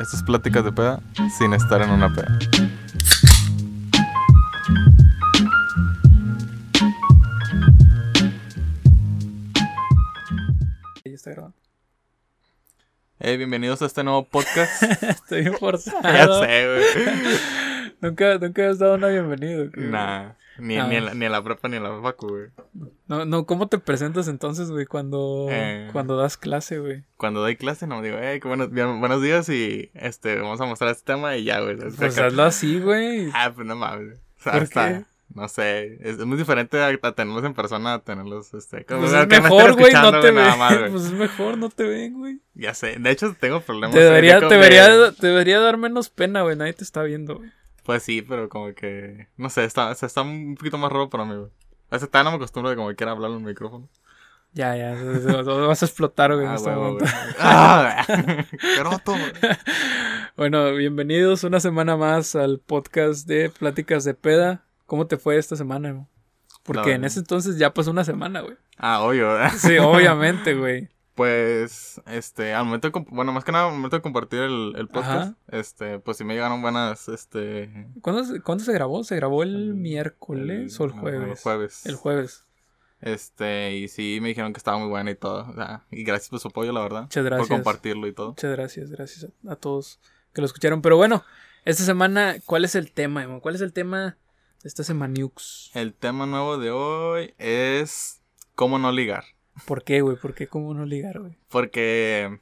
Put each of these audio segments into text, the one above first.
Estas pláticas de peda sin estar en una peda. Ya está grabando. Hey, bienvenidos a este nuevo podcast. Estoy forzado. ya sé, güey. Nunca, nunca has dado una bienvenida. güey. Nah, ni, Ah. ni, en la, ni en la prepa ni en la facu, güey. No, no, ¿cómo te presentas entonces, güey, cuando, Eh. cuando das clase, güey? Cuando doy clase, no digo, hey, qué buenos, bien- buenos días y este, vamos a mostrar este tema y ya, güey. Es Pues hazlo así, güey. Ah, pues no mames. O sea, ¿Por hasta- qué? no sé, es, es muy diferente a, a tenerlos en persona a tenerlos, este, como Pues es mejor, güey, no te ven. más. Pues es mejor, no te ven, güey. Ya sé, de hecho tengo problemas. Te de debería, te de- debería, te debería dar menos pena, güey. Nadie te está viendo, güey. Pues sí, pero como que, no sé, está, está un poquito más raro para mí, güey. Sea, todavía no me acostumbro de como que quiera hablar en el micrófono. Ya, ya. vas a explotar, güey, en Ah, este huevo, güey. ¡Ah! ¡Qué roto! Bueno, bienvenidos una semana más al podcast de Pláticas de Peda. ¿Cómo te fue esta semana, güey? Porque en ese entonces ya pasó una semana, güey. Ah, obvio, ¿verdad? Sí, obviamente, güey. Pues, este, al momento de, bueno, más que nada, al momento de compartir el, el podcast, Ajá. este, pues sí me llegaron buenas, este... ¿Cuándo, se- cuándo se grabó? ¿Se grabó el miércoles o el jueves? jueves. El jueves. Este, y sí me dijeron que estaba muy buena y todo. O sea, y gracias por su apoyo, la verdad. Muchas gracias. Por compartirlo y todo. Muchas gracias, gracias a, a todos que lo escucharon. Pero bueno, esta semana, ¿cuál es el tema, Emo? ¿Cuál es el tema de esta semana, Nukes? El tema nuevo de hoy es cómo no ligar. ¿Por qué, güey? ¿Por qué cómo no ligar, güey? Porque,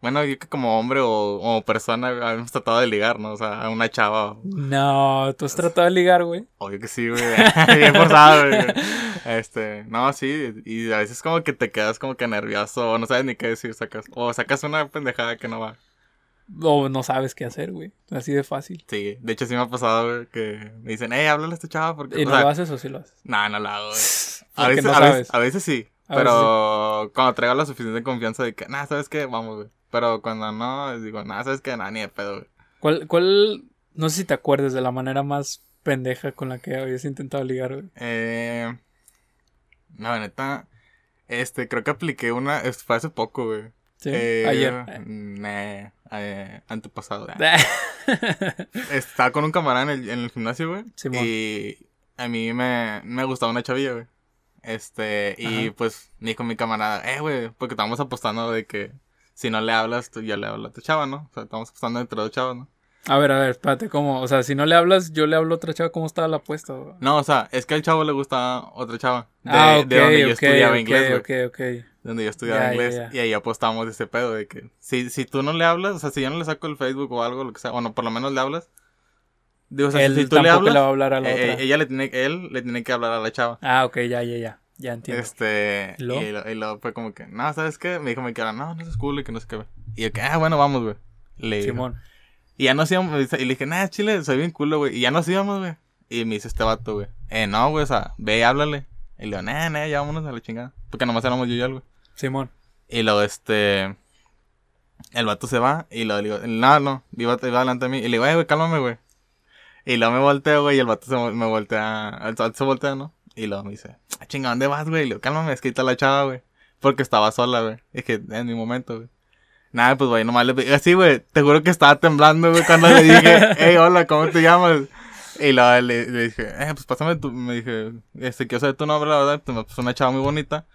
bueno, yo que como hombre o, o persona hemos tratado de ligar, ¿no? O sea, a una chava. No, tú has tratado de ligar, güey. Obvio que sí, güey. Bien forzado, güey. Este, no, sí. Y a veces como que te quedas como que nervioso o no sabes ni qué decir. Sacas, o sacas una pendejada que no va. O no sabes qué hacer, güey. Así de fácil. Sí, de hecho sí me ha pasado, güey, que me dicen, hey, háblale a esta chava porque... ¿Y o no sea, lo haces o sí lo haces? No, no lo hago, güey. A veces, no a, veces, a veces sí. Pero cuando traigo la suficiente confianza de que, nah, ¿sabes qué? Vamos, güey. Pero cuando no, digo, nah, ¿sabes qué? Nah, ni de pedo, güey. ¿Cuál, cuál, no sé si te acuerdas de la manera más pendeja con la que habías intentado ligar, güey? Eh, no, la neta, este, creo que apliqué una, fue hace poco, güey. Sí, Eh, ayer. Nah, eh, antepasado. Estaba con un camarada en el, en el gimnasio, güey. Simón. y a mí me, me gustaba una chavilla, güey. Este, y Ajá. pues me dijo mi camarada, eh, güey, porque estábamos apostando de que si no le hablas, tú ya le hablas a tu chava, ¿no? O sea, estamos apostando entre dos chavas, ¿no? A ver, a ver, espérate, ¿cómo? O sea, si no le hablas, yo le hablo a otra chava, ¿cómo estaba la apuesta? güey? No, o sea, es que al chavo le gusta otra chava. De, ah, ok, de donde yo estudiaba inglés, ok, ok. Donde yo estudiaba inglés. Y ahí apostamos ese pedo de que si, si tú no le hablas, o sea, si yo no le saco el Facebook o algo, lo que sea, bueno, por lo menos le hablas. Digo, o sea, Él si tú le hablas, le va a hablar a la eh, otra. ella le tiene, él le tiene que hablar a la chava. Ah, ok, ya, ya, ya. Ya entiendo. Este, ¿Y luego? y, lo- y luego fue como que, no, ¿sabes qué? Me dijo mi cara, no, no es cool y que no sé qué. güey. Y yo que, ah, bueno, vamos, güey. Le digo. Simón. Y ya nos íbamos, y le dije, nah, chile, soy bien culo, güey. Y ya nos íbamos, güey. Y me dice este vato, güey, eh, no, güey, o sea, ve y háblale. Y le digo, nah, nah, ya vámonos a la chingada. Porque nomás éramos yo y él, güey. Simón. Y luego, este, el vato se va y lo digo, no, no, iba, iba delante de mí. Y le digo, eh, güey, cálmame, güey. Y luego me volteo, güey, y el vato se, me voltea, el vato se voltea, ¿no? Y luego me dice, ah, chinga, ¿dónde vas, güey? Y le digo, cálmame, es que está la chava, güey. Porque estaba sola, güey. Y dije, en mi momento, güey. Nada, pues, güey, nomás le pedí, así, güey, te juro que estaba temblando, güey, cuando le dije, hey, hola, ¿cómo te llamas? Y luego le, le dije, eh, pues pásame tu, me dije, este, quiero saber tu nombre, la verdad, pues una chava muy bonita.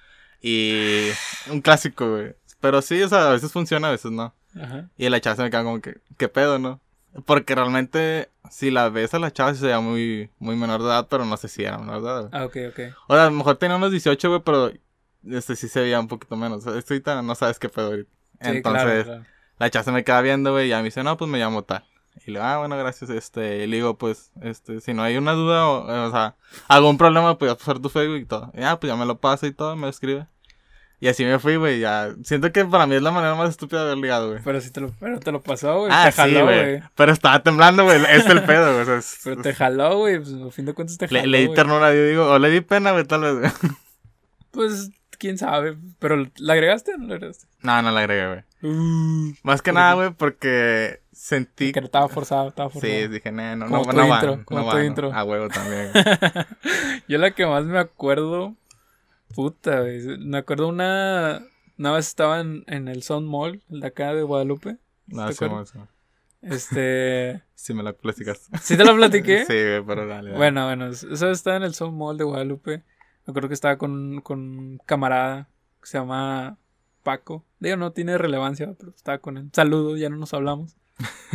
Y un clásico, güey. Pero sí, o sea, a veces funciona, a veces no. Ajá. Y la chava se me queda como que, ¿qué pedo, no? Porque realmente, si la ves a la chava, se veía muy, muy menor de edad, pero no sé si era menor de edad. Ah, ok, ok. O sea, a lo mejor tenía unos 18, güey, pero este sí se veía un poquito menos. Esto ahorita no sabes qué pedo ahorita. Sí, Entonces, claro, claro. la chava se me queda viendo, güey, y ya me dice, no, pues me llamo tal. Y le digo, ah, bueno, gracias, este, y le digo, pues, este, si no hay una duda, o, o sea, algún problema, pues, pasar tu Facebook y todo. Y ya, pues, ya me lo pasa y todo, me lo escribe. Y así me fui, güey, ya. Siento que para mí es la manera más estúpida de haber ligado, güey. Pero si te lo, pero te lo pasó, güey. Ah, te sí, jaló, güey. Pero estaba temblando, güey, es el pedo, güey. o sea, es- Pero te jaló, güey. Pues a fin de cuentas te jaló. le, le di ternura, yo digo, o le di pena, güey, tal vez, güey. Pues quién sabe. Pero ¿la agregaste o no la agregaste? No, no la agregué, güey. Uh, Más que ¿Por nada, güey, porque sentí... que estaba forzado, estaba forzado. Sí, dije, nah, no, Como no, tu no intro, va, como no tu va, no. intro. A huevo también. Yo la que más me acuerdo. Puta, güey. Me acuerdo una. Una vez estaba en, en el Sun Mall, el de acá de Guadalupe. No, ¿Te sí. Este. Sí, me la platicas. ¿Sí te lo platiqué? sí, güey, pero dale, dale. Bueno, bueno, eso está en el Soul Mall de Guadalupe. Me acuerdo que estaba con, con un camarada que se llama Paco. Digo, no tiene relevancia, pero estaba con él. Saludos, ya no nos hablamos.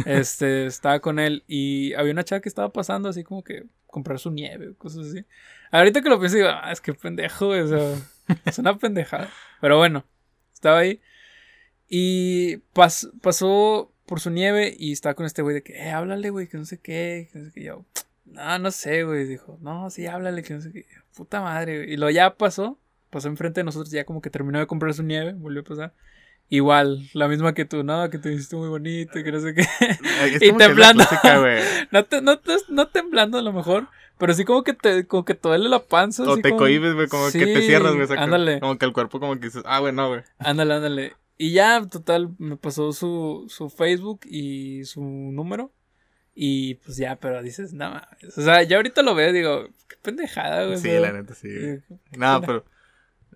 Este, estaba con él y había una chava que estaba pasando así como que comprar su nieve cosas así. Ahorita que lo pienso digo, ah, es que pendejo, es una pendejada. Pero bueno, estaba ahí y pas- pasó por su nieve y estaba con este güey de que, eh, háblale, güey, que no sé qué, que no sé qué. Yo, no, no sé, güey. Dijo, no, sí, háblale, que no sé qué. Puta madre, güey. Y lo ya pasó, pasó enfrente de nosotros, ya como que terminó de comprar su nieve, volvió a pasar. Igual, la misma que tú, no, que te hiciste muy bonito y que no sé qué. Es y temblando. clásica. No, te, no, te- no temblando a lo mejor, pero sí como que te, como que te duele la panza. O así te como- cohibes, güey, como que te cierras, güey. Ándale. Como que el cuerpo como que dices, ah, güey, no, güey. Ándale, ándale. Y ya, total, me pasó su, su Facebook y su número. Y pues ya, pero dices, no mames. O sea, ya ahorita lo veo y digo, qué pendejada, güey. Sí, la neta, sí. güey. Nada, pena. pero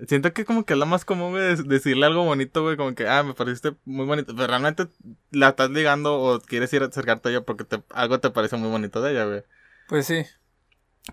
siento que como que es lo más común, güey, es decirle algo bonito, güey, como que, ah, me pareciste muy bonito. Pero realmente la estás ligando o quieres ir a acercarte a ella porque te, algo te parece muy bonito de ella, güey. Pues sí.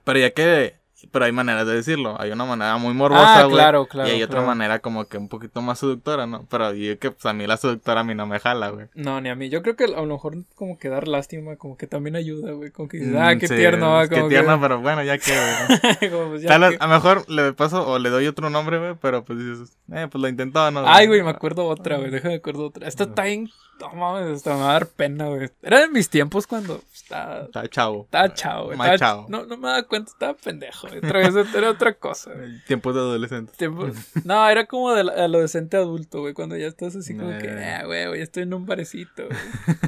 Pero ya que, pero hay maneras de decirlo. Hay una manera muy morbosa, Ah, güey. claro, claro. y hay otra claro. manera como que un poquito más seductora, ¿no? Pero yo que pues a mí la seductora a mí no me jala, güey. No, ni a mí. Yo creo que a lo mejor como que dar lástima, como que también ayuda, güey. Como que dices, Mm, ah, qué sí, tierno, ah, Qué como tierno, que... pero bueno, ya que, güey. pues ya Tal vez, que- a lo mejor le paso o le doy otro nombre, güey, pero pues dices, eh, pues lo intentó, ¿no? Ay, güey, me acuerdo otra, güey. Déjame acuerdo otra. Esta está bien. No mames, hasta me va a dar pena, güey. Era de mis tiempos cuando estaba. Está chavo. Estaba chavo, güey. Estaba- chavo. No, no me daba cuenta, estaba pendejo. güey. Otra vez era otra cosa, güey. Tiempos de adolescente. Tiempo- No, era como de adolescente adulto, güey. Cuando ya estás así como que, Eh. ah, güey, ya estoy en un barecito, güey.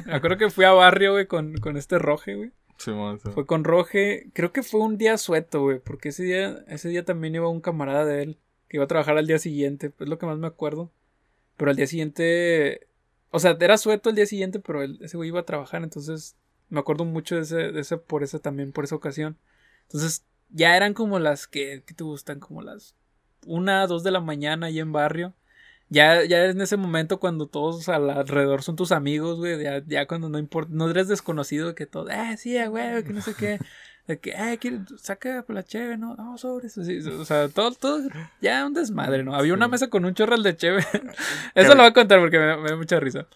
Me acuerdo que fui a barrio, güey, con, con este Roge, güey. Sí. Fue con Roge. Creo que fue un día sueto, güey. Porque ese día, ese día también iba un camarada de él. Que iba a trabajar al día siguiente. Es lo que más me acuerdo. Pero al día siguiente. O sea, era sueto el día siguiente, pero ese güey iba a trabajar. Entonces, me acuerdo mucho de ese, de ese, por ese también, por esa ocasión. Entonces, ya eran como las que, ¿qué te gustan? Como las una, dos de la mañana ahí en barrio. Ya, ya en ese momento cuando todos al- alrededor son tus amigos, güey, ya, ya cuando no importa, no eres desconocido que todo, eh, sí, eh, güey, que no sé qué, de que, eh, quiere, saca por la cheve, no, no, sobre eso, sí, o sea, todo, todo, ya un desmadre, ¿no? Había una mesa con un chorral de cheve, eso lo voy a contar porque me, me da mucha risa.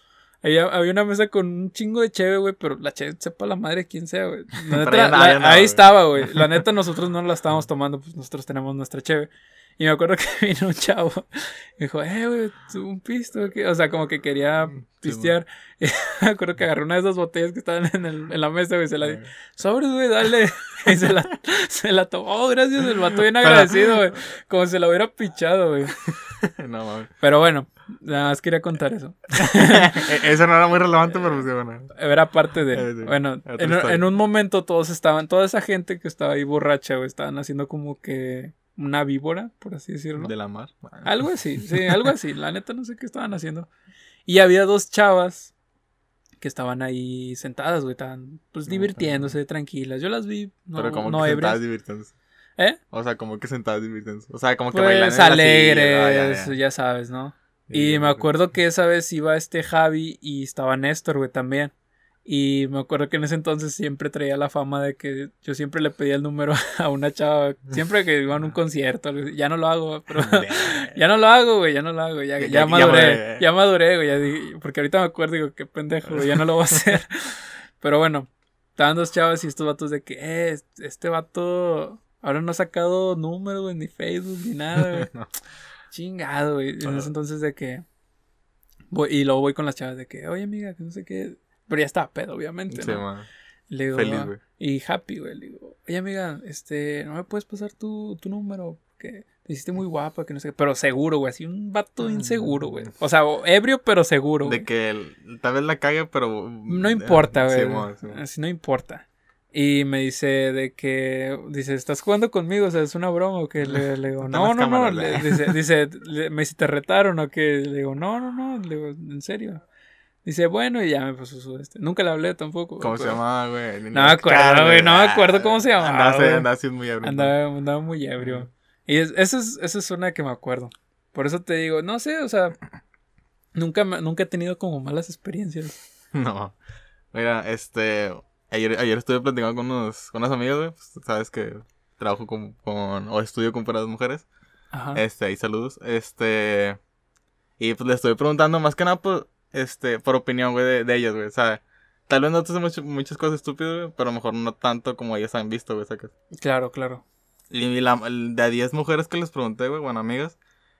Había, había una mesa con un chingo de cheve, güey, pero la cheve sepa la madre quién sea, güey. La neta, ya no, la- ya no, ahí estaba, güey. La neta, nosotros no la estábamos tomando, pues nosotros tenemos nuestra cheve. Y me acuerdo que vino un chavo y dijo, eh, güey, ¿tú un pisto. ¿qué?". O sea, como que quería pistear. Y me acuerdo que agarró una de esas botellas que estaban en, el- en la mesa, güey, se la di. Sobres, güey, dale. Y se la, se la tomó. Oh, gracias, el vato bien agradecido, güey. Como si la hubiera pichado, güey. no mames. Pero bueno, nada más quería contar eso. E- Eso no era muy relevante, pero pues sí, bueno. Era parte Eh, de. sí. Bueno, en, en un momento todos estaban, toda esa gente que estaba ahí borracha, güey, estaban haciendo como que una víbora, por así decirlo. De la mar. Algo así, sí, algo así. La neta no sé qué estaban haciendo. Y había dos chavas que estaban ahí sentadas, güey, estaban pues No, divirtiéndose, tranquilas. Yo las vi, no, pero como no que sentadas divirtiéndose. ¿Eh? O sea, como que sentadas divirtiéndose. O sea, como que Pues bailan alegres, ah, ya, ya, ya. sabes, ¿no? Sí, Y me acuerdo que esa vez iba este Javi y estaba Néstor, güey, también. Y me acuerdo que en ese entonces siempre traía la fama de que yo siempre le pedía el número a una chava. Siempre que iba a un concierto. Ya no lo hago, pero. ya no lo hago, güey. Ya no lo hago. Ya, Ya- ya, maduré. Ya maduré, güey. ya porque ahorita me acuerdo y digo, qué pendejo, güey. Ya no lo voy a hacer. pero bueno, estaban dos chavas y estos vatos de que, eh, este vato. Ahora no ha sacado número, güey, ni Facebook, ni nada, güey. No. Chingado, güey. En ese entonces de que. Voy, y luego voy con las chavas de que, oye, amiga, que no sé qué. Pero ya estaba pedo, obviamente, Sí, ¿no? Le digo, Feliz, "Ah", güey. Y happy, güey. Le digo, oye, amiga, este, ¿no me puedes pasar tu, tu número? Porque te hiciste muy guapa, que no sé qué. Pero seguro, güey. Así un vato inseguro, güey. O sea, ebrio, pero seguro. Mm. De güey. que el- tal vez la cague, pero. No importa, güey. Simón, Simón. Así no importa. Y me dice de que, dice, ¿estás jugando conmigo? O sea, ¿es una broma o qué? Le, le digo, no, no, no. Le- dice, dice, le- me dice, ¿te retaron o qué? Le digo, no, no, no. Le digo, ¿en serio? Dice, bueno, y ya me puso su este. Nunca le hablé tampoco. ¿Cómo se llamaba, güey? No me acuerdo, güey, no me acuerdo cómo se llamaba, Andaba, andaba muy ebrio. Andaba, andaba muy ebrio. Y es- esa es, esa es una que me acuerdo. Por eso te digo, no sé, o sea, nunca, nunca he tenido como malas experiencias. No. Mira, este. Ayer, ayer estuve platicando con unos, con unas amigas, güey. Pues, sabes que trabajo con, con. o estudio con puras mujeres. Ajá. Este, ahí saludos. Este. Y pues le estoy preguntando más que nada por, este, por opinión, güey, de, de ellas, güey. O sea, tal vez no te hacen mucho- muchas cosas estúpidas, güey, pero a lo mejor no tanto como ellas han visto, güey, sacas. Claro, claro. Y la, de a 10 mujeres que les pregunté, güey, bueno, amigas,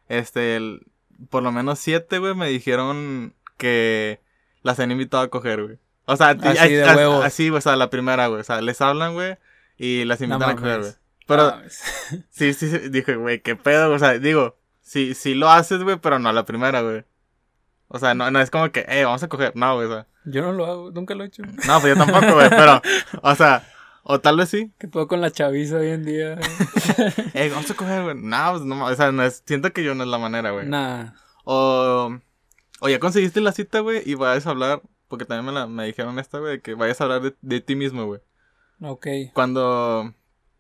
este, el- por lo menos 7, güey, me dijeron que las han invitado a coger, güey. O sea, Así de huevos. así, güey, o sea, la primera, güey. O sea, les hablan, güey, y las No invitan a coger, güey. Pero, es- sí, sí, sí, dije, güey, qué pedo, o sea, digo, sí, sí lo haces, güey, pero no a la primera, güey. O sea, no, no es como que, eh, vamos a coger, no, güey, o sea. yo no lo hago, nunca lo he hecho. No, pues yo tampoco, güey, pero, o sea, o tal vez sí. ¿Qué puedo con la chaviza hoy en día? Eh, vamos a coger, güey. No, pues no, o sea, no es, siento que yo no es la manera, güey. nah. O, o ya conseguiste la cita, güey, y vayas a hablar, porque también me, la, me dijeron esta, güey, que vayas a hablar de, de ti mismo, güey. Ok. Cuando,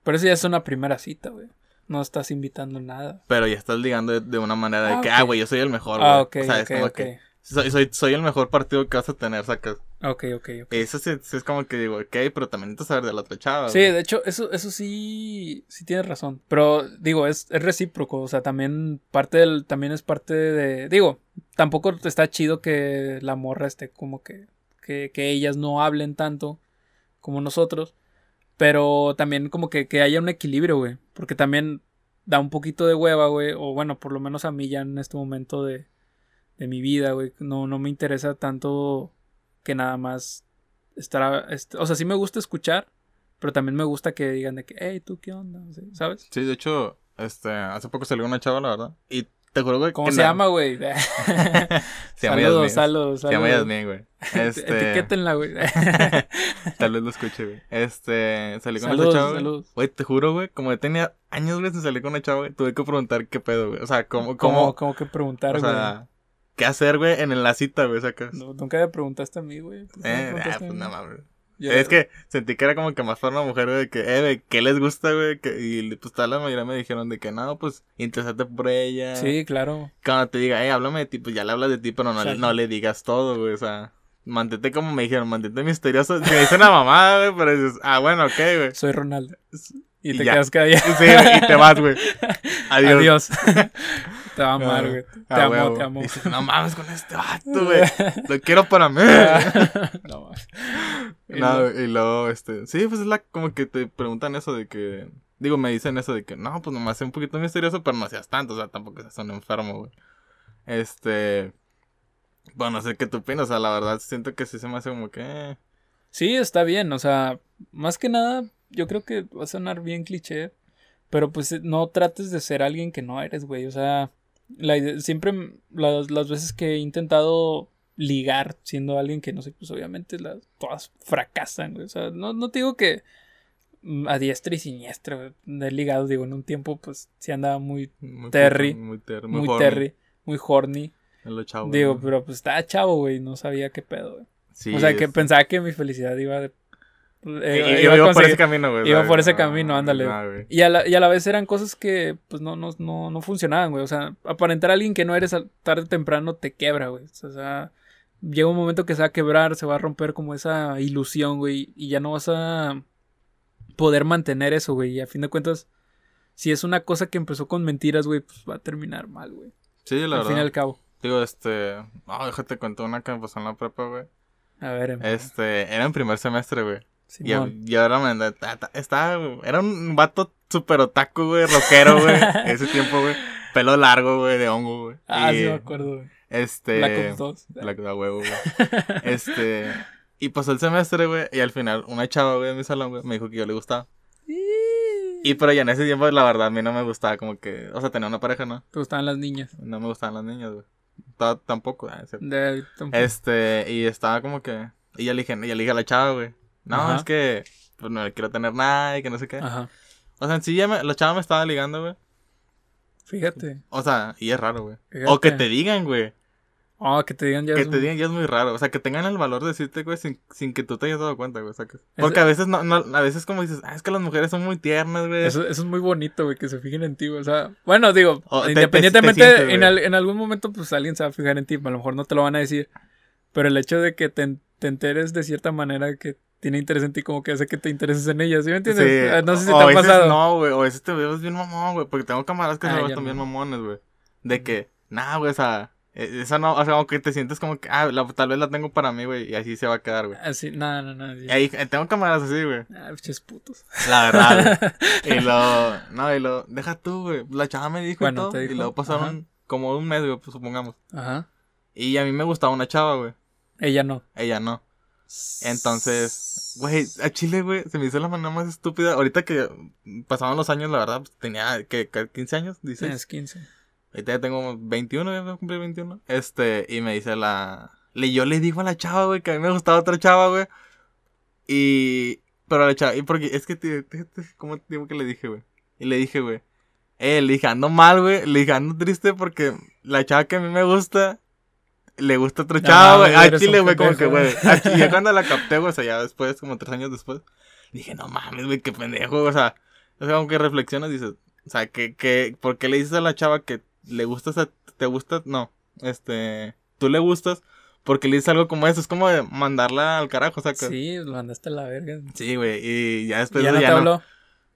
Pero eso ya es una primera cita, güey. No estás invitando nada. pero ya estás ligando de, de una manera de Ah, que, ah, güey, yo soy el mejor, güey. Ah, ok, o sea, es como que, soy, soy, soy el mejor partido que vas a tener, sacas. Ok, ok, ok. Eso sí, sí es como que digo, ok, pero también necesitas saber de la otra chava, Sí, de hecho, eso, eso sí, sí tienes razón. Pero, digo, es, es recíproco. O sea, también parte del, también es parte de. Digo, tampoco está chido que la morra esté como que. que, que ellas no hablen tanto como nosotros. Pero también como que, que haya un equilibrio, güey. Porque también da un poquito de hueva, güey. O bueno, por lo menos a mí ya en este momento de, de mi vida, güey. No, no me interesa tanto que nada más estar... est- o sea, sí me gusta escuchar. Pero también me gusta que digan de que, hey, ¿tú qué onda? Así, ¿Sabes? Sí, de hecho, este, hace poco salió una chava, la verdad. Y te juro, güey. ¿Cómo se llama, güey? Se llama saludos, Yasmín. saludos, Se llama saludos. Yasmín, güey. Este... Etiquétenla, güey. Tal vez lo escuche, güey. Este, salí con Saludos, esa chava, güey. saludos. Güey, te juro, güey, como yo tenía años, güey, sin salir con una chava, güey, tuve que preguntar qué pedo, güey. O sea, cómo, ¿Cómo, cómo, cómo que preguntar, o güey? sea, qué hacer, güey, en la cita, güey, sacas. No, nunca me preguntaste a mí, güey. ¿Por qué me eh, ah, pues nada mames. Yo- Es que sentí que era como que más una mujer, güey, de que, eh, güey, ¿qué les gusta, güey? Que- Y pues tal la mayoría me dijeron de que, no, pues, interesate por ella. Sí, claro. Cuando te diga, eh, háblame de ti, pues ya le hablas de ti, pero no, le, no le digas todo, güey, o sea. Mantente como me dijeron, mantente misterioso. Me dice una mamada, güey, pero dices, ah, bueno, ok, güey. Soy Ronaldo. Y Y te ya. quedas callado. Sí, y te vas, güey. Adiós. Adiós. te va a amar, Ah, güey. Te Ah, amo, huevo. te amo. Y dices, no mames con este vato, güey. Lo quiero para mí. no mames. Y No, y luego, este. Sí, pues es la. Como que te preguntan eso de que. Digo, me dicen eso de que no, pues nomás sea un poquito misterioso, pero no seas tanto. O sea, tampoco seas un enfermo, güey. Este. Bueno, no sé qué tú opinas. O sea, la verdad siento que sí se me hace como que. eh, Sí, está bien. O sea, más que nada, yo creo que va a sonar bien cliché. Pero pues no trates de ser alguien que no eres, güey. O sea, la siempre las, las veces que he intentado ligar siendo alguien que no sé, pues obviamente las, todas fracasan, güey. O sea, no, no te digo que mm, a diestra y siniestra, güey. Ligado, digo, en un tiempo, pues sí andaba muy, Muy Terry. Muy terry. muy, horny terry, muy horny. en lo chavo, Digo, ¿no? pero pues estaba chavo, güey. No sabía qué pedo, güey. Sí, o sea, que pensaba que mi felicidad iba de. Eh, iba por ese camino, güey. iba ¿sabes? por ese No, camino, ándale. no. Y a, la, y a la vez eran cosas que, pues, no, no, no, no funcionaban, güey. O sea, aparentar a alguien que no eres al- tarde o temprano te quebra, güey. O sea, llega un momento que se va a quebrar, se va a romper como esa ilusión, güey. Y ya no vas a poder mantener eso, güey. Y a fin de cuentas, si es una cosa que empezó con mentiras, güey, pues va a terminar mal, güey. Sí, la Al verdad. fin y al cabo. Digo, este. No, déjate contar una que me pasó en la prepa, güey. A ver, em, Este. Era en primer semestre, güey. Y, y ahora me Estaba. Era un vato súper otaku, güey. Rockero, güey. Ese tiempo, güey. Pelo largo, güey, de hongo, güey. Ah, y, sí me acuerdo, güey. Este. Black Ops 2. Black da huevo, güey. este. Y pasó el semestre, güey. Y al final, una chava, güey, de mi salón, güey, me dijo que yo le gustaba. Y pero ya en ese tiempo, la verdad, a mí no me gustaba, como que. O sea, tenía una pareja, ¿no? Te gustaban las niñas. No me gustaban las niñas, güey. Ta- Tampoco, cierto. De- tampoco. Este, y estaba como que. Y yo le dije, yo le dije a la chava, güey. No, Ajá. es que. Pues no quiero tener nada y que no sé qué. Ajá. O sea, en sí ya me, la chava me estaba ligando, güey. Fíjate. O sea, y es raro, güey. Fíjate. O que te digan, güey. Oh, que te digan ya. Que es te digan ya es muy raro. O sea, que tengan el valor de decirte, güey, sin, sin que tú te hayas dado cuenta, güey. sacas. Es- Porque a veces no, no, a veces como dices, ah, es que las mujeres son muy tiernas, güey. Eso, eso es muy bonito, güey, que se fijen en ti, güey. O sea, bueno, digo, O te- independientemente, te sientes, en, al- en algún momento, pues alguien se va a fijar en ti. A lo mejor no te lo van a decir. Pero el hecho de que te, te enteres de cierta manera que tiene interés en ti, como que hace que te intereses en ella, ¿sí me entiendes? Sí. Ah, No sé si O te ha pasado. No, güey. O a veces te veo bien mamón, güey. Porque tengo camaradas que Ah, se ven también no. mamones, güey. De que, nah, güey, o sea, e- esa no, o sea, como que te sientes como que, ah, la- tal vez la tengo para mí, güey. Y así se va a quedar, güey. Así, no, no, no. Y ahí tengo camaradas así, güey. Ah, pinches putos. La verdad, güey. Y luego, no, y luego, deja tú, güey. La chava me dijo Bueno, y todo. te Y dijo, luego pasaron como un mes, güey, pues supongamos. Ajá. Y a mí me gustaba una chava, güey. Ella no. Ella no. Entonces, güey, a Chile, güey, se me hizo la manera más estúpida. Ahorita que pasaban los años, la verdad, pues, tenía, que 15 años, dices. Tienes 15. Ahorita ya tengo 21, ya voy a cumplir 21. Este, y me dice la... Le, yo le digo a la chava, güey, que a mí me gustaba otra chava, güey. Y... Pero a la chava, y porque es que, te, te- te- ¿cómo te digo que le dije, güey? Y le dije, güey. Eh, le dije, ando mal, güey. Le dije, ando triste porque la chava que a mí me gusta, le gusta otra No, chava, güey. güey, A eres Chile, güey, como que, güey. Y ya cuando la capté, güey, o sea, ya después, como tres años después, dije, no mames, güey, qué pendejo, o sea. O sea, como que reflexionas dices, o sea, que, que, ¿por qué le dices a la chava que le gustas a, te gusta, no, este, tú le gustas, porque le dices algo como eso, es como de mandarla al carajo, o sea, que, Sí, lo mandaste a la verga. sí, güey, y ya ¿Y después ya no ya te no, habló?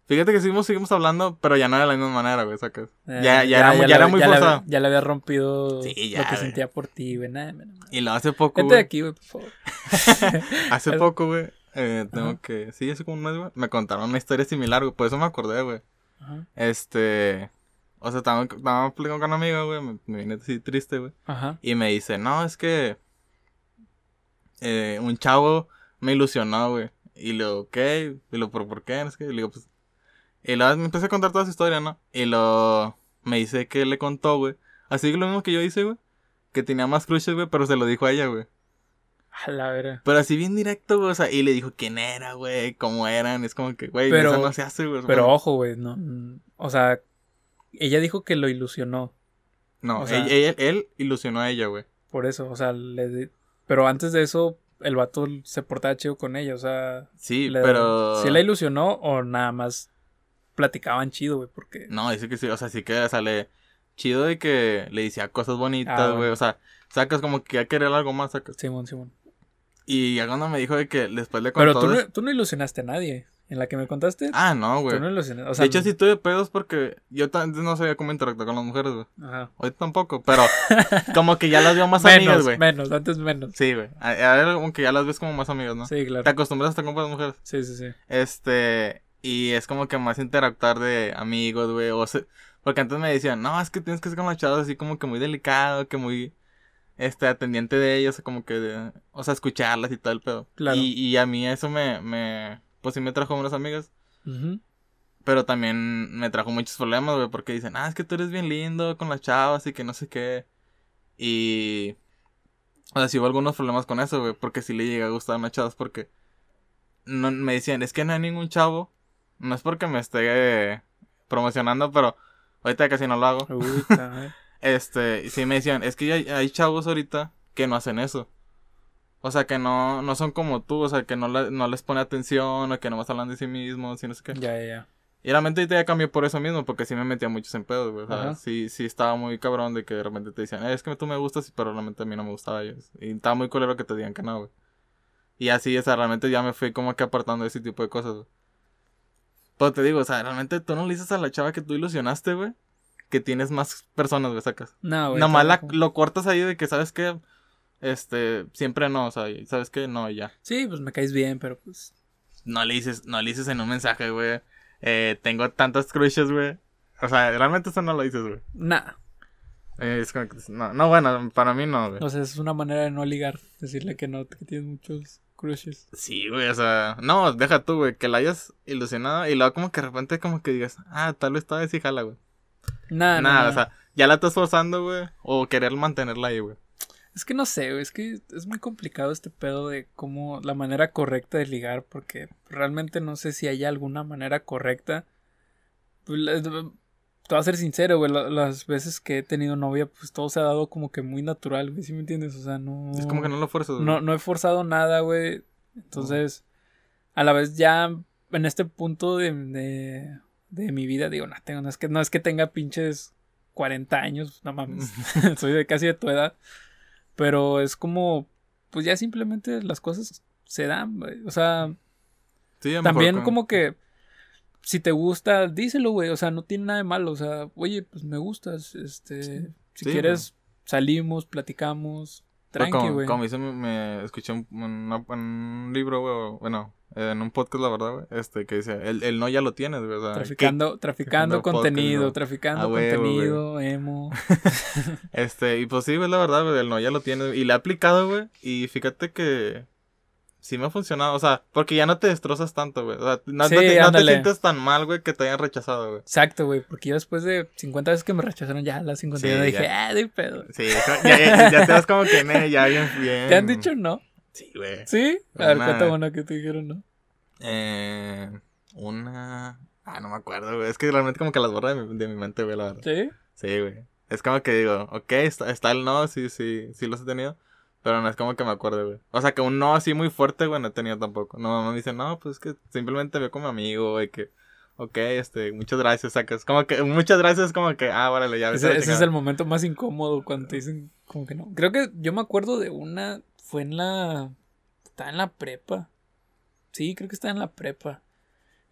Fíjate que seguimos, seguimos hablando, pero ya no de la misma manera, güey, Eh, ya, ya, era, muy- ya le- era muy ya le- forzado. ya le había rompido Sí, ya, lo que güey. sentía por ti, güey. Nada. Y lo hace poco, Vete de güey, aquí, güey, por favor. hace poco, güey, eh, tengo Ajá. que, sí, hace como un mes, güey, me contaron una historia similar, güey, por eso me acordé, güey. Ajá. Este, o sea, estaba, estaba platicando con una amiga, güey, me, me vine así triste, güey. Ajá. Y me dice, no, es que eh, un chavo me ilusionó, güey. Y le digo, ¿qué? Y lo, ¿por, por qué? Es que, le digo, pues... Y luego me empecé a contar toda su historia, ¿no? Y lo me dice que le contó, güey. Así que lo mismo que yo hice, güey. Que tenía más crushes, güey, pero se lo dijo a ella, güey. A la verga. Pero así bien directo, güey. O sea, y le dijo quién era, güey, cómo eran. Es como que, güey, Pero- eso no se hace, güey. Pero ojo, güey, no. O sea, ella dijo que lo ilusionó. No, o sea- él, él- él ilusionó a ella, güey. Por eso, o sea, le pero antes de eso, el vato se portaba chido con ella, o sea. Sí, pero... ¿Sí la ilusionó o nada más platicaban chido, güey? Porque. No, dice que sí, o sea, sí que sale chido de que le decía cosas bonitas, Ah, güey, o sea, sacas como que ya querer algo más, sacas. Simón, Simón. Y ya cuando me dijo de que después le Pero contó... tú no, tú no ilusionaste a nadie. En la que me contaste, Ah, no, güey. tú no ilusionaste. O sea, de hecho, sí tuve pedos porque yo antes no sabía cómo interactuar con las mujeres, güey. Ajá. Hoy tampoco, pero como que ya las veo más menos, amigas, güey. menos, antes menos. Sí, güey. A- Ahora como que ya las ves como más amigas, ¿no? Sí, claro. Te acostumbras hasta con las mujeres. Sí, sí, sí. Este, y es como que más interactuar de amigos, güey, o se- porque antes me decían, no, es que tienes que ser con las chavas así como que muy delicado, que muy, este, atendiente de ellos, como que, de- o sea, escucharlas y todo el pedo. Claro. Y, y a mí eso me, me, pues sí me trajo unas amigas, Ujú. pero también me trajo muchos problemas, güey, porque dicen, ah, es que tú eres bien lindo con las chavas y que no sé qué. Y, o sea, sí hubo algunos problemas con eso, güey, porque sí le llegué a gustar a unas chavas porque no, me decían, es que no hay ningún chavo, no es porque me esté promocionando, pero ahorita casi no lo hago. Uy. Este, y sí me decían, es que hay, hay chavos ahorita que no hacen eso. O sea, que no, no son como tú, o sea, que no, la- no les pone atención, o que nomás hablan de sí mismos, y no sé qué. ya, ya, ya. Y realmente ahorita ya cambió por eso mismo, porque sí me metía muchos en pedos, güey. O sea, Ajá. sí, sí estaba muy cabrón de que de repente te decían, "Eh, es que tú me gustas, pero realmente a mí no me gustaba ellos. Y estaba muy culero que te digan que no, güey. Y así, o sea, realmente ya me fui como que apartando de ese tipo de cosas, güey. Pero te digo, o sea, realmente tú no le dices a la chava que tú ilusionaste, güey, que tienes más personas, güey, sacas. No, güey. Nomás la- lo cortas ahí de que, ¿sabes qué? Este, siempre no, o sea, ¿sabes qué? No, ya. Sí, pues me caes bien, pero pues. No le dices, no le dices en un mensaje, güey. Eh, tengo tantas crushes, güey. O sea, realmente eso no lo dices, güey. Nada. Eh, es como que, no, no, bueno, para mí no, güey. O sea, es una manera de no ligar. Decirle que no, que tienes muchos crushes. Sí, güey, o sea, no, deja tú, güey, que la hayas ilusionado y luego como que de repente como que digas, ah, tal vez todavía sí jala, güey. Nada, Nada, o sea, ya la estás forzando, güey, o querer mantenerla ahí, güey. Es que no sé, güey, es que es muy complicado este pedo de cómo la manera correcta de ligar, porque realmente no sé si hay alguna manera correcta. Te voy a ser sincero, güey, la- las veces que he tenido novia, pues todo se ha dado como que muy natural, güey, ¿sí me entiendes? O sea, no... Es como que no lo fuerzas, no, no he forzado nada, güey. Entonces, a la vez ya en este punto de, de, de mi vida, digo, no, tengo, no, es que, no es que tenga pinches 40 años, no mames, soy de casi de tu edad. Pero es como, pues ya simplemente las cosas se dan, güey. O sea, Sí, también mejor como que si te gusta, díselo, güey. O sea, no tiene nada de malo. O sea, oye, pues me gustas. Este, si Sí, quieres, salimos, platicamos. Tranqui, güey. como hice, me, me escuché un, en un libro, güey, bueno, en un podcast, la verdad, güey, este, que dice, el, el no ya lo tienes, güey, o sea, Traficando, traficando contenido, traficando contenido, emo. que- este, y pues sí, güey, la verdad, güey, el no ya lo tienes, y le he aplicado, güey, y fíjate que sí me ha funcionado, o sea, porque ya no te destrozas tanto, güey, o sea, no, Sí, no te, no te sientes tan mal, güey, que te hayan rechazado, güey. Exacto, güey. Porque yo después de 50 veces que me rechazaron, ya a las 51 Sí, dije, ah, de pedo. Sí, ya, ya, ya te das como que, ne, ya bien, bien. ¿Te han dicho no? Sí, güey. ¿Sí? A ver, cuenta una que te dijeron no. Eh, una... Ah, no me acuerdo, güey. Es que realmente como que las borra de mi, de mi mente, güey, la verdad. ¿Sí? Sí, güey. Es como que digo, ok, está, está el no, sí, sí, sí los he tenido. Pero no es como que me acuerde, güey. O sea, que un no así muy fuerte, güey, no he tenido tampoco. No, mamá me dice, no, pues es que simplemente veo como amigo, güey, que... Ok, este, muchas gracias, sacas. Como que, muchas gracias, como que, ah, órale, ya. Ese, ese es el momento más incómodo cuando te dicen como que no. Creo que yo me acuerdo de una, fue en la, estaba en la prepa. Sí, creo que estaba en la prepa.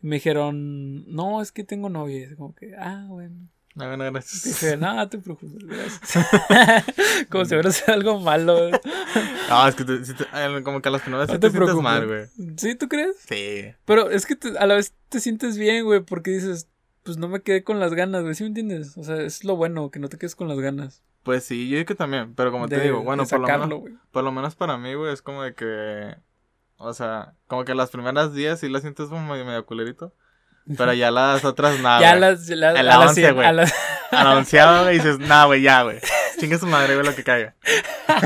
Y me dijeron, no, es que tengo novia. Y es como que, ah, bueno. No, bueno, gracias. Dije, no, no te preocupes, gracias. como si hubiera sido algo malo. No, es que te- eh, como que a las primeras sí No te, te sientes mal, güey. ¿Sí, tú crees? Sí. Pero es que te- a la vez te sientes bien, güey, porque dices, pues no me quedé con las ganas, güey, ¿sí me entiendes? O sea, es lo bueno, que no te quedes con las ganas. Pues sí, yo digo que también, pero como te digo, bueno, por lo, menos, güey. por lo menos para mí, güey, es como de que, o sea, como que las primeras días sí la sientes como medio, medio culerito, pero ya las otras nada, ya las, a la las once, cien- güey. a las- A la güey, dices, nah, güey, ya, güey, chingue su madre, güey, lo que caiga. o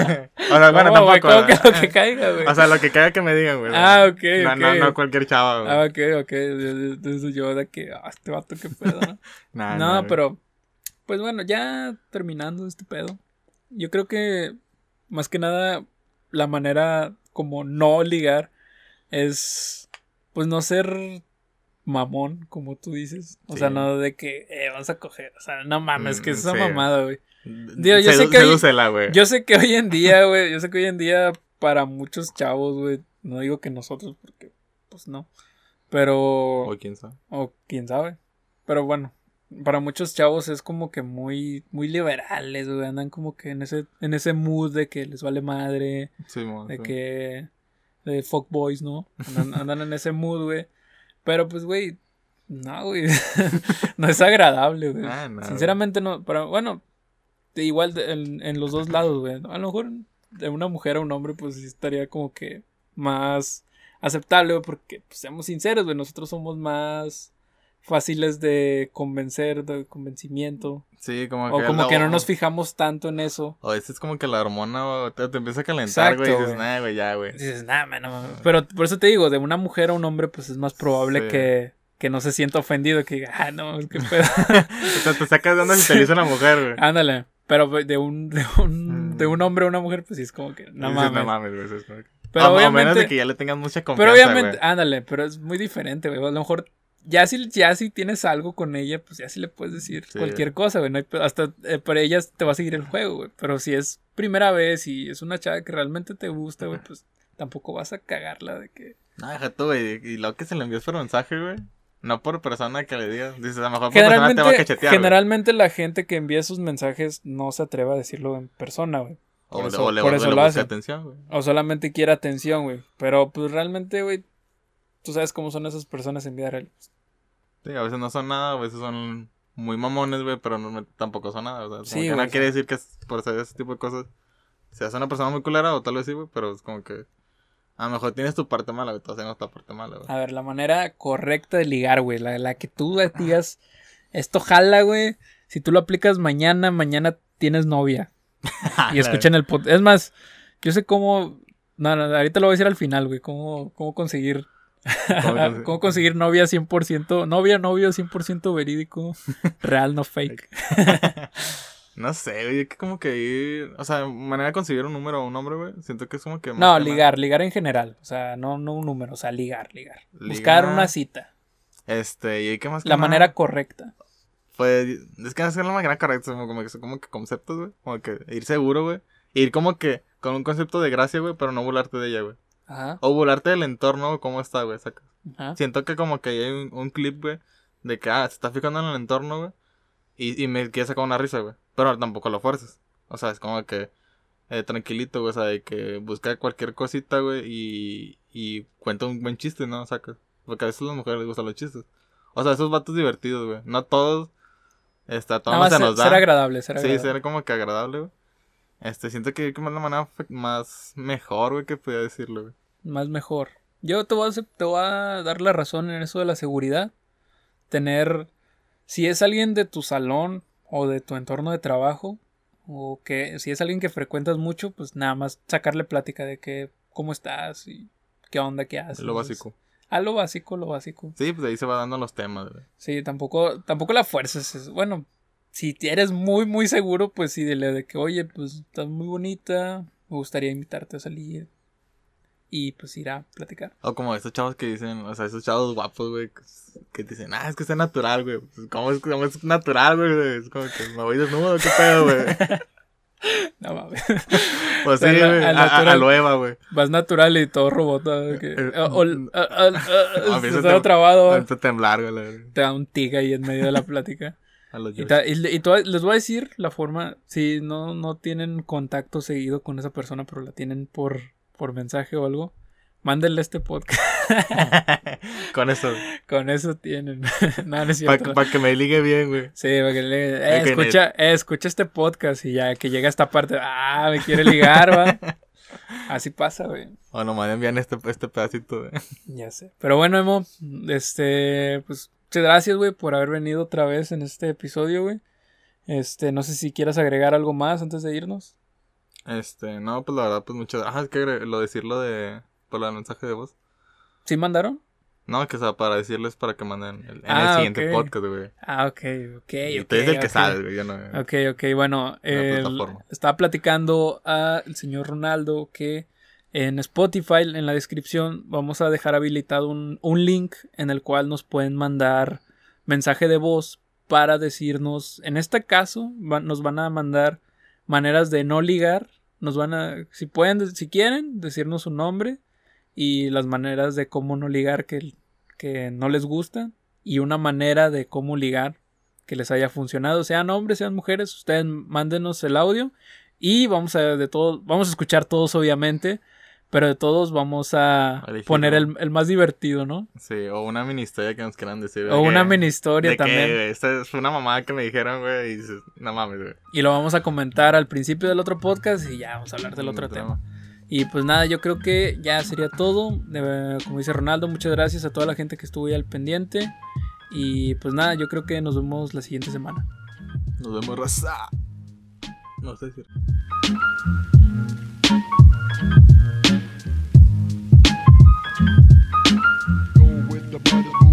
sea, bueno, tampoco, ¿Cómo que lo que caiga, güey? o sea, lo que caiga que me digan, güey. ah, ok, no, no, no cualquier chava, güey. Ah, ok, ok. Entonces yo de que, ah, este vato, qué pedo, ¿no? Nah, no, güey. pero, pues bueno, ya terminando este pedo. Yo creo que, más que nada, la manera como no ligar es, pues no ser mamón, como tú dices. O Sí. sea, no de que, eh, vamos a coger. O sea, no mames, Mm, que es esa sí. mamada, güey. Digo, yo sé que hoy- güey. Yo sé que hoy en día, güey, yo sé que hoy en día para muchos chavos, güey, no digo que nosotros, porque, pues no. Pero... O quién sabe. O quién sabe. Pero bueno, para muchos chavos es como que muy, muy liberales, güey. Andan como que en ese, en ese mood de que les vale madre, Sí, mo, de sí. que. de fuckboys, ¿no? Andan, andan en ese mood, güey. Pero pues, güey, no, güey. no es agradable, güey. Ah, no, Sinceramente no. Pero bueno, igual de- en, en los dos lados, güey. A lo mejor de una mujer a un hombre, pues sí estaría como que más aceptable, güey, porque, pues, seamos sinceros, güey, nosotros somos más fáciles de convencer, de convencimiento. Sí, como O que... como la- que no nos fijamos tanto en eso. O ese es como que la hormona o te, te empieza a calentar, güey. Y dices, nah, güey, ya, güey. Dices, nah, man, no mames". Pero por eso te digo, de una mujer a un hombre, pues es más probable Sí. que, que no se sienta ofendido, que diga, ah, no, que pedo. O sea, te sacas si te lo dice una mujer, güey. Ándale. Pero de un, de un, Mm. de un hombre a una mujer, pues sí es como que, no dices, mames. No mames, güey. como Pero a, a obviamente, menos de que ya le tengas mucha confianza, pero obviamente, ándale, pero es muy diferente, güey. A lo mejor, ya si, ya si tienes algo con ella, pues ya sí le puedes decir Sí. cualquier cosa, güey. No hay pe- hasta eh, para ella te va a seguir el juego, güey. Pero si es primera vez y es una chava que realmente te gusta, güey, pues tampoco vas a cagarla de que. No, deja tú, güey. Y lo que se le envías por mensaje, güey. No por persona que le digas. Dices, a lo mejor por persona te va a Generalmente, cachetear, güey. generalmente la gente que envía sus mensajes no se atreve a decirlo en persona, güey. O, por le- eso- o le, por o eso le lo hace. atención, güey. O solamente quiere atención, güey. Pero pues realmente, güey, tú sabes cómo son esas personas en vida real. Sí, a veces no son nada, a veces son muy mamones, güey, pero no, tampoco son nada. O sea, como Sí, que no quiere decir que es por hacer ese tipo de cosas se hace una persona muy culera o tal vez sí, güey, pero es como que a lo mejor tienes tu parte mala, güey, tú haciendo esta parte mala, güey. A ver, la manera correcta de ligar, güey. La, la que tú digas, esto jala, güey. Si tú lo aplicas mañana, mañana tienes novia. Y escuchen el podcast. Es más, yo sé cómo. No, no, ahorita lo voy a decir al final, güey. Cómo, cómo conseguir. cómo conseguir novia 100%. Novia, novio 100% verídico. Real, no fake. No sé, güey, que como que ir, o sea, manera de conseguir un número a un hombre, güey, siento que es como que... más No, que ligar, ligar en general. O sea, no, no un número, o sea, ligar, ligar. Ligar. Buscar una cita. Este, y hay que más que La manera correcta. Pues, es que no es la manera correcta, como que son como que conceptos, güey, como que ir seguro, güey. Ir como que con un concepto de gracia, güey, pero no burlarte de ella, güey. Ajá. O burlarte del entorno, cómo está, güey, saca. Ajá. Siento que como que hay un, un clip, güey, de que, ah, se está fijando en el entorno, güey. Y, y me quiere sacar una risa, güey. Pero tampoco lo fuerces. O sea, es como que eh, tranquilito, güey. O sea, de que busca cualquier cosita, güey. Y, y cuenta un buen chiste, ¿no? O sea, porque a veces a las mujeres les gustan los chistes. O sea, esos vatos divertidos, güey. No todos. Todos Nada más se nos da. ser agradable, ser Sí, agradable. ser como que agradable, güey. Este, siento que es la manera más mejor, güey, que podía decirlo, güey. Más mejor. Yo te voy, a, te voy a dar la razón en eso de la seguridad. Tener, si es alguien de tu salón o de tu entorno de trabajo, o que si es alguien que frecuentas mucho, pues nada más sacarle plática de que, cómo estás y qué onda, qué haces. Lo básico. A lo básico, lo básico. Sí, pues ahí se va dando los temas, güey. Sí, tampoco, tampoco la fuerces. es- Bueno, si eres muy, muy seguro, pues sí, dile de que, oye, pues estás muy bonita, me gustaría invitarte a salir. Y pues ir a platicar. O como esos chavos que dicen, o sea, esos chavos guapos, güey, que, dicen, ah, es que está natural, güey. Pues, ¿Cómo es, cómo es natural, güey? Es como que me voy desnudo, qué pedo, güey. No mames. Pues sí, güey, a, a, güey. Vas natural y todo robota. que- o- o- estaba te- trabado. Temblar, güey. Te da un tig ahí en medio de la plática. A los Y, y les voy a decir la forma, si no, no tienen contacto seguido con esa persona, pero la tienen por, por mensaje o algo, mándenle este podcast. Con eso, con eso tienen. no, no es cierto. para que me ligue bien, güey. Sí, para que le eh, que escucha, eh, escucha este podcast y ya que llega esta parte, ah, me quiere ligar, va. Así pasa, güey. O nomás envían este, este pedacito, güey. Ya sé. Pero bueno, Emo, este, pues, gracias, güey, por haber venido otra vez en este episodio, güey. Este, no sé si quieras agregar algo más antes de irnos. Este, no, pues la verdad, pues mucho. Ah, es que lo decirlo de. Por el mensaje de voz. ¿Sí mandaron? No, que o sea, para decirles para que manden el- en Ah, el siguiente ok. podcast, güey. Ah, ok, ok. Y tú eres el que sabes, güey. No. Ok, ok, bueno, plataforma. estaba platicando al señor Ronaldo que en Spotify, en la descripción, vamos a dejar habilitado un, un link en el cual nos pueden mandar mensaje de voz para decirnos, en este caso, nos van a mandar maneras de no ligar, nos van a, si pueden, si quieren, decirnos su nombre y las maneras de cómo no ligar que, que no les gustan y una manera de cómo ligar que les haya funcionado, sean hombres, sean mujeres, ustedes mándenos el audio y vamos a de todos, vamos a escuchar todos obviamente, pero de todos vamos a Elegir, poner el, el más divertido, ¿no? Sí, o una mini historia que nos quieran decir. O una mini historia de que, también. güey, esta fue una mamada que me dijeron, güey, y dices, no mames, güey. Y lo vamos a comentar al principio del otro podcast y ya vamos a hablar del otro tema. Y pues nada, yo creo que ya sería todo. Eh, como dice Ronaldo, muchas gracias a toda la gente que estuvo ahí al pendiente. Y pues nada, yo creo que nos vemos la siguiente semana. Nos vemos, raza. No sé si. Thank you.